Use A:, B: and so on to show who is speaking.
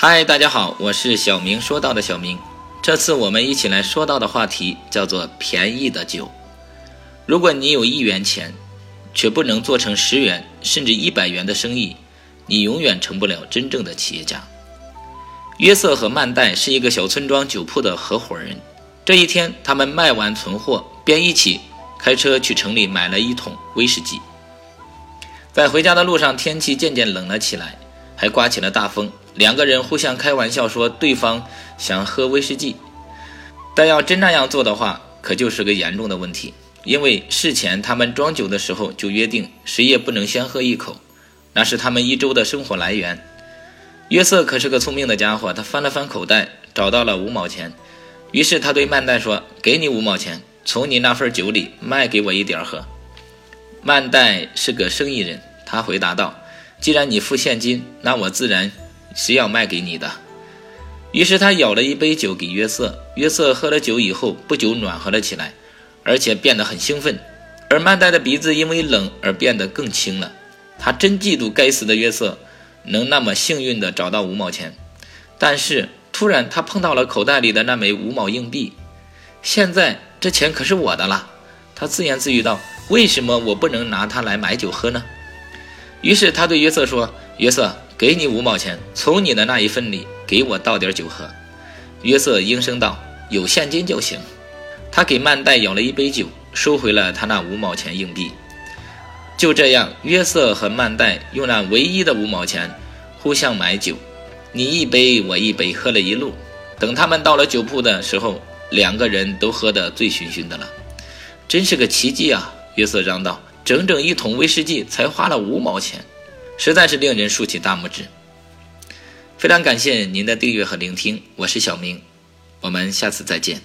A: 嗨，大家好，我是小明说到的小明。这次我们一起来说到的话题叫做便宜的酒。如果你有一元钱，却不能做成十元甚至一百元的生意，你永远成不了真正的企业家。约瑟和曼代是一个小村庄酒铺的合伙人。这一天，他们卖完存货，便一起开车去城里买了一桶威士忌。在回家的路上，天气渐渐冷了起来，还刮起了大风。两个人互相开玩笑说对方想喝威士忌，但要真那样做的话，可就是个严重的问题。因为事前他们装酒的时候就约定，谁也不能先喝一口，那是他们一周的生活来源。约瑟可是个聪明的家伙，他翻了翻口袋，找到了五毛钱，于是他对曼代说：“给你五毛钱，从你那份酒里卖给我一点喝。”曼代是个生意人，他回答道：“既然你付现金，那我自然。”是要卖给你的。于是他舀了一杯酒给约瑟。约瑟喝了酒以后，不久暖和了起来，而且变得很兴奋。而曼黛的鼻子因为冷而变得更轻了。他真嫉妒该死的约瑟能那么幸运地找到五毛钱。但是突然他碰到了口袋里的那枚五毛硬币。现在这钱可是我的了。他自言自语道：“为什么我不能拿它来买酒喝呢？”于是他对约瑟说：“约瑟。”给你五毛钱，从你的那一份里给我倒点酒喝。约瑟应声道：“有现金就行。”他给曼代舀了一杯酒，收回了他那五毛钱硬币。就这样，约瑟和曼代用那唯一的五毛钱互相买酒，你一杯我一杯，喝了一路。等他们到了酒铺的时候，两个人都喝得醉醺醺的了。真是个奇迹啊！约瑟嚷道：“整整一桶威士忌才花了五毛钱。”实在是令人竖起大拇指。非常感谢您的订阅和聆听，我是小明，我们下次再见。